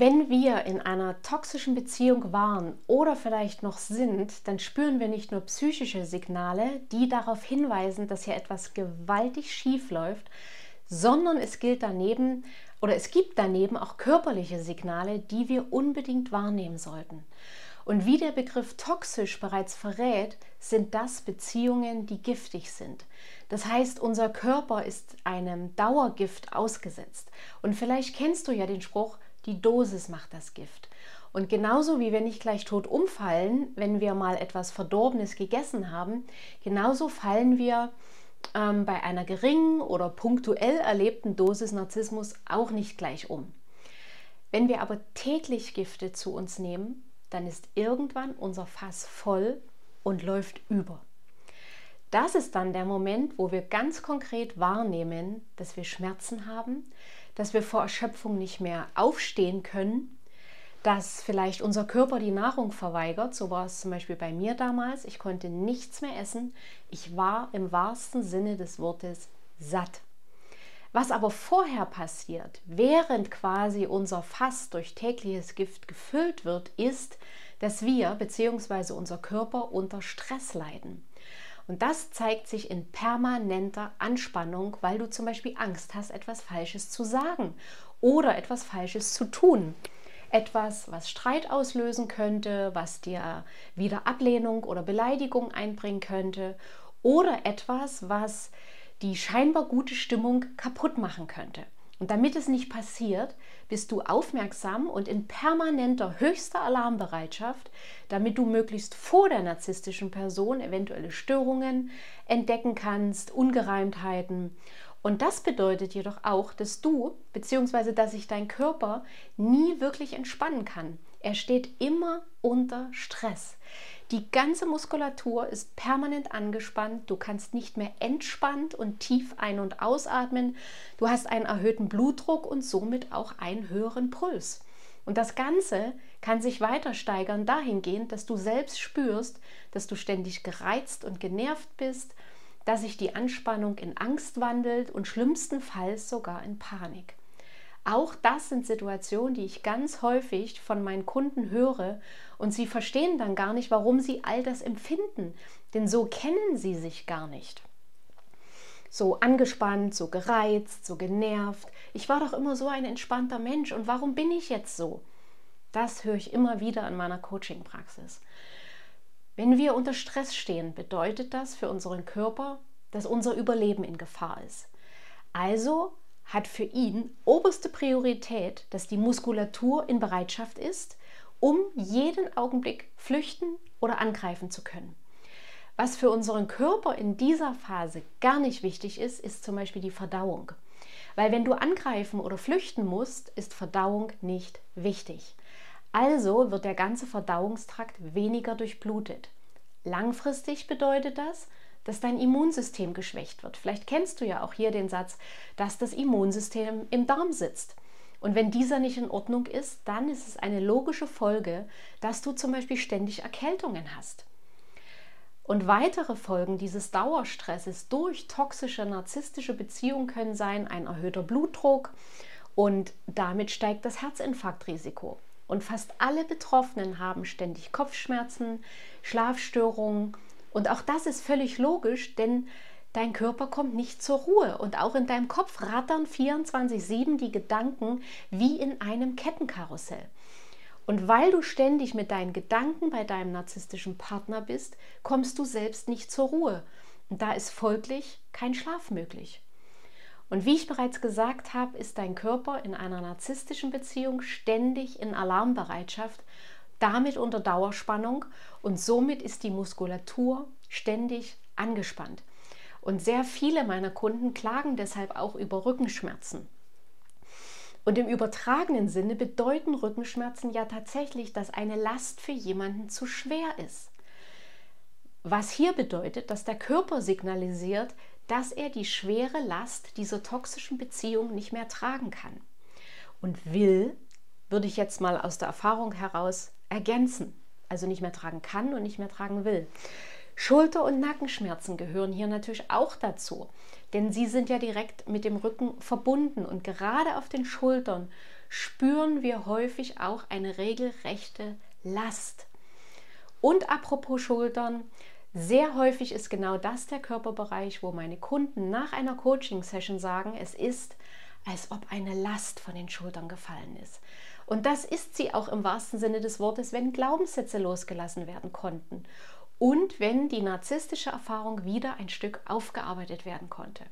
Wenn wir in einer toxischen Beziehung waren oder vielleicht noch sind, dann spüren wir nicht nur psychische Signale, die darauf hinweisen, dass hier etwas gewaltig schief läuft, sondern es gilt daneben oder es gibt daneben auch körperliche Signale, die wir unbedingt wahrnehmen sollten. Und wie der Begriff toxisch bereits verrät, sind das Beziehungen, die giftig sind. Das heißt, unser Körper ist einem Dauergift ausgesetzt. Und vielleicht kennst du ja den Spruch, die Dosis macht das Gift. Und genauso wie wir nicht gleich tot umfallen, wenn wir mal etwas Verdorbenes gegessen haben, genauso fallen wir ähm, bei einer geringen oder punktuell erlebten Dosis Narzissmus auch nicht gleich um. Wenn wir aber täglich Gifte zu uns nehmen, dann ist irgendwann unser Fass voll und läuft über. Das ist dann der Moment, wo wir ganz konkret wahrnehmen, dass wir Schmerzen haben, dass wir vor Erschöpfung nicht mehr aufstehen können, dass vielleicht unser Körper die Nahrung verweigert. So war es zum Beispiel bei mir damals. Ich konnte nichts mehr essen. Ich war im wahrsten Sinne des Wortes satt. Was aber vorher passiert, während quasi unser Fass durch tägliches Gift gefüllt wird, ist, dass wir bzw. unser Körper unter Stress leiden. Und das zeigt sich in permanenter Anspannung, weil du zum Beispiel Angst hast, etwas Falsches zu sagen oder etwas Falsches zu tun. Etwas, was Streit auslösen könnte, was dir wieder Ablehnung oder Beleidigung einbringen könnte oder etwas, was die scheinbar gute Stimmung kaputt machen könnte. Und damit es nicht passiert, bist du aufmerksam und in permanenter höchster Alarmbereitschaft, damit du möglichst vor der narzisstischen Person eventuelle Störungen entdecken kannst, Ungereimtheiten. Und das bedeutet jedoch auch, dass du bzw. dass sich dein Körper nie wirklich entspannen kann. Er steht immer unter Stress. Die ganze Muskulatur ist permanent angespannt. Du kannst nicht mehr entspannt und tief ein- und ausatmen. Du hast einen erhöhten Blutdruck und somit auch einen höheren Puls. Und das Ganze kann sich weiter steigern dahingehend, dass du selbst spürst, dass du ständig gereizt und genervt bist, dass sich die Anspannung in Angst wandelt und schlimmstenfalls sogar in Panik. Auch das sind Situationen, die ich ganz häufig von meinen Kunden höre und sie verstehen dann gar nicht, warum sie all das empfinden, denn so kennen sie sich gar nicht. So angespannt, so gereizt, so genervt. Ich war doch immer so ein entspannter Mensch und warum bin ich jetzt so? Das höre ich immer wieder in meiner Coaching-Praxis. Wenn wir unter Stress stehen, bedeutet das für unseren Körper, dass unser Überleben in Gefahr ist. Also hat für ihn oberste Priorität, dass die Muskulatur in Bereitschaft ist, um jeden Augenblick flüchten oder angreifen zu können. Was für unseren Körper in dieser Phase gar nicht wichtig ist, ist zum Beispiel die Verdauung. Weil wenn du angreifen oder flüchten musst, ist Verdauung nicht wichtig. Also wird der ganze Verdauungstrakt weniger durchblutet. Langfristig bedeutet das, dass dein Immunsystem geschwächt wird. Vielleicht kennst du ja auch hier den Satz, dass das Immunsystem im Darm sitzt. Und wenn dieser nicht in Ordnung ist, dann ist es eine logische Folge, dass du zum Beispiel ständig Erkältungen hast. Und weitere Folgen dieses Dauerstresses durch toxische narzisstische Beziehungen können sein ein erhöhter Blutdruck und damit steigt das Herzinfarktrisiko. Und fast alle Betroffenen haben ständig Kopfschmerzen, Schlafstörungen und auch das ist völlig logisch, denn dein Körper kommt nicht zur Ruhe und auch in deinem Kopf rattern 24/7 die Gedanken wie in einem Kettenkarussell. Und weil du ständig mit deinen Gedanken bei deinem narzisstischen Partner bist, kommst du selbst nicht zur Ruhe. Und da ist folglich kein Schlaf möglich. Und wie ich bereits gesagt habe, ist dein Körper in einer narzisstischen Beziehung ständig in Alarmbereitschaft, damit unter Dauerspannung und somit ist die Muskulatur ständig angespannt. Und sehr viele meiner Kunden klagen deshalb auch über Rückenschmerzen. Und im übertragenen Sinne bedeuten Rückenschmerzen ja tatsächlich, dass eine Last für jemanden zu schwer ist. Was hier bedeutet, dass der Körper signalisiert, dass er die schwere Last dieser toxischen Beziehung nicht mehr tragen kann. Und will, würde ich jetzt mal aus der Erfahrung heraus ergänzen. Also nicht mehr tragen kann und nicht mehr tragen will. Schulter- und Nackenschmerzen gehören hier natürlich auch dazu, denn sie sind ja direkt mit dem Rücken verbunden und gerade auf den Schultern spüren wir häufig auch eine regelrechte Last. Und apropos Schultern, sehr häufig ist genau das der Körperbereich, wo meine Kunden nach einer Coaching-Session sagen, es ist, als ob eine Last von den Schultern gefallen ist. Und das ist sie auch im wahrsten Sinne des Wortes, wenn Glaubenssätze losgelassen werden konnten und wenn die narzisstische Erfahrung wieder ein Stück aufgearbeitet werden konnte.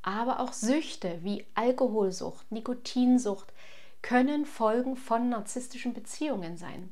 Aber auch Süchte wie Alkoholsucht, Nikotinsucht können Folgen von narzisstischen Beziehungen sein.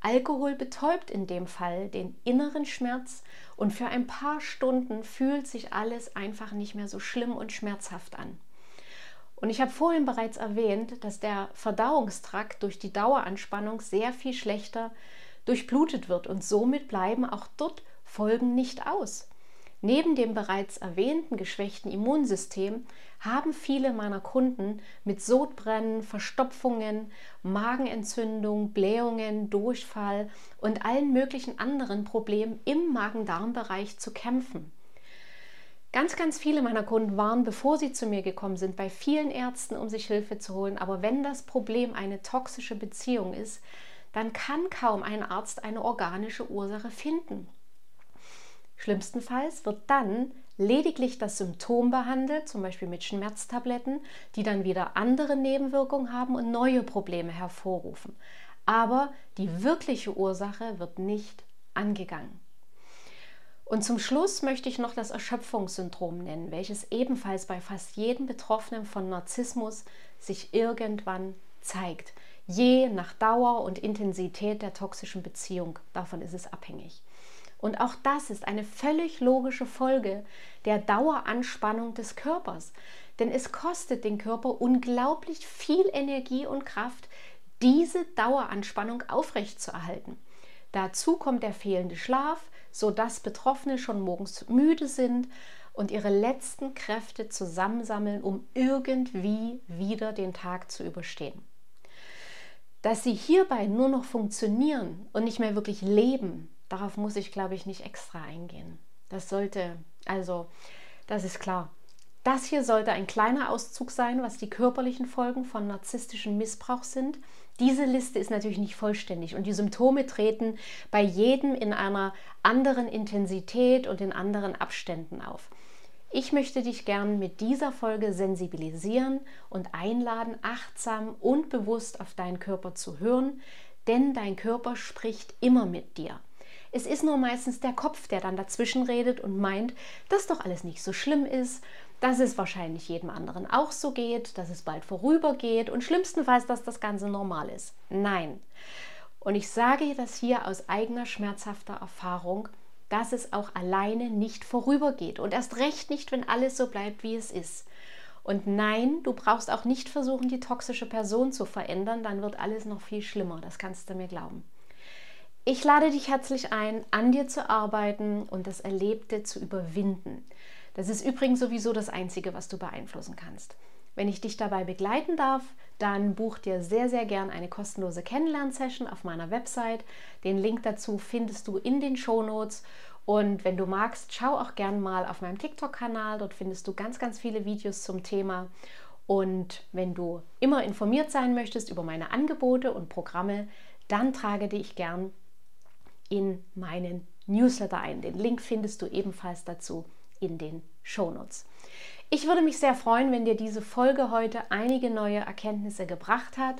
Alkohol betäubt in dem Fall den inneren Schmerz und für ein paar Stunden fühlt sich alles einfach nicht mehr so schlimm und schmerzhaft an. Und ich habe vorhin bereits erwähnt, dass der Verdauungstrakt durch die Daueranspannung sehr viel schlechter durchblutet wird und somit bleiben auch dort Folgen nicht aus. Neben dem bereits erwähnten geschwächten Immunsystem haben viele meiner Kunden mit Sodbrennen, Verstopfungen, Magenentzündung, Blähungen, Durchfall und allen möglichen anderen Problemen im Magen-Darm-Bereich zu kämpfen. Ganz, ganz viele meiner Kunden waren, bevor sie zu mir gekommen sind, bei vielen Ärzten, um sich Hilfe zu holen. Aber wenn das Problem eine toxische Beziehung ist, dann kann kaum ein Arzt eine organische Ursache finden. Schlimmstenfalls wird dann lediglich das Symptom behandelt, zum Beispiel mit Schmerztabletten, die dann wieder andere Nebenwirkungen haben und neue Probleme hervorrufen. Aber die wirkliche Ursache wird nicht angegangen. Und zum Schluss möchte ich noch das Erschöpfungssyndrom nennen, welches ebenfalls bei fast jedem Betroffenen von Narzissmus sich irgendwann zeigt je nach Dauer und Intensität der toxischen Beziehung. Davon ist es abhängig. Und auch das ist eine völlig logische Folge der Daueranspannung des Körpers. Denn es kostet den Körper unglaublich viel Energie und Kraft, diese Daueranspannung aufrechtzuerhalten. Dazu kommt der fehlende Schlaf, sodass Betroffene schon morgens müde sind und ihre letzten Kräfte zusammensammeln, um irgendwie wieder den Tag zu überstehen. Dass sie hierbei nur noch funktionieren und nicht mehr wirklich leben, darauf muss ich, glaube ich, nicht extra eingehen. Das sollte, also, das ist klar. Das hier sollte ein kleiner Auszug sein, was die körperlichen Folgen von narzisstischem Missbrauch sind. Diese Liste ist natürlich nicht vollständig und die Symptome treten bei jedem in einer anderen Intensität und in anderen Abständen auf. Ich möchte dich gern mit dieser Folge sensibilisieren und einladen, achtsam und bewusst auf deinen Körper zu hören, denn dein Körper spricht immer mit dir. Es ist nur meistens der Kopf, der dann dazwischen redet und meint, dass doch alles nicht so schlimm ist, dass es wahrscheinlich jedem anderen auch so geht, dass es bald vorübergeht und schlimmstenfalls, dass das Ganze normal ist. Nein. Und ich sage das hier aus eigener schmerzhafter Erfahrung, dass es auch alleine nicht vorübergeht und erst recht nicht, wenn alles so bleibt, wie es ist. Und nein, du brauchst auch nicht versuchen, die toxische Person zu verändern, dann wird alles noch viel schlimmer, das kannst du mir glauben. Ich lade dich herzlich ein, an dir zu arbeiten und das Erlebte zu überwinden. Das ist übrigens sowieso das Einzige, was du beeinflussen kannst. Wenn ich dich dabei begleiten darf, dann buch dir sehr, sehr gern eine kostenlose Kennenlernsession auf meiner Website. Den Link dazu findest du in den Show Notes. Und wenn du magst, schau auch gern mal auf meinem TikTok-Kanal. Dort findest du ganz, ganz viele Videos zum Thema. Und wenn du immer informiert sein möchtest über meine Angebote und Programme, dann trage dich gern in meinen Newsletter ein. Den Link findest du ebenfalls dazu in den Show Notes. Ich würde mich sehr freuen, wenn dir diese Folge heute einige neue Erkenntnisse gebracht hat.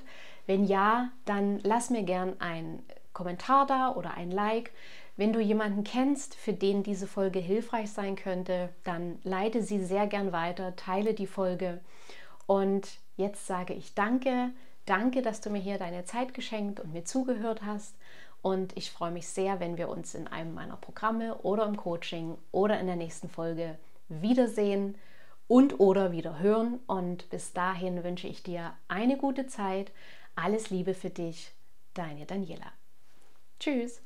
Wenn ja, dann lass mir gern einen Kommentar da oder ein Like. Wenn du jemanden kennst, für den diese Folge hilfreich sein könnte, dann leite sie sehr gern weiter, teile die Folge. Und jetzt sage ich danke, danke, dass du mir hier deine Zeit geschenkt und mir zugehört hast. Und ich freue mich sehr, wenn wir uns in einem meiner Programme oder im Coaching oder in der nächsten Folge wiedersehen und oder wieder hören. Und bis dahin wünsche ich dir eine gute Zeit. Alles Liebe für dich, deine Daniela. Tschüss.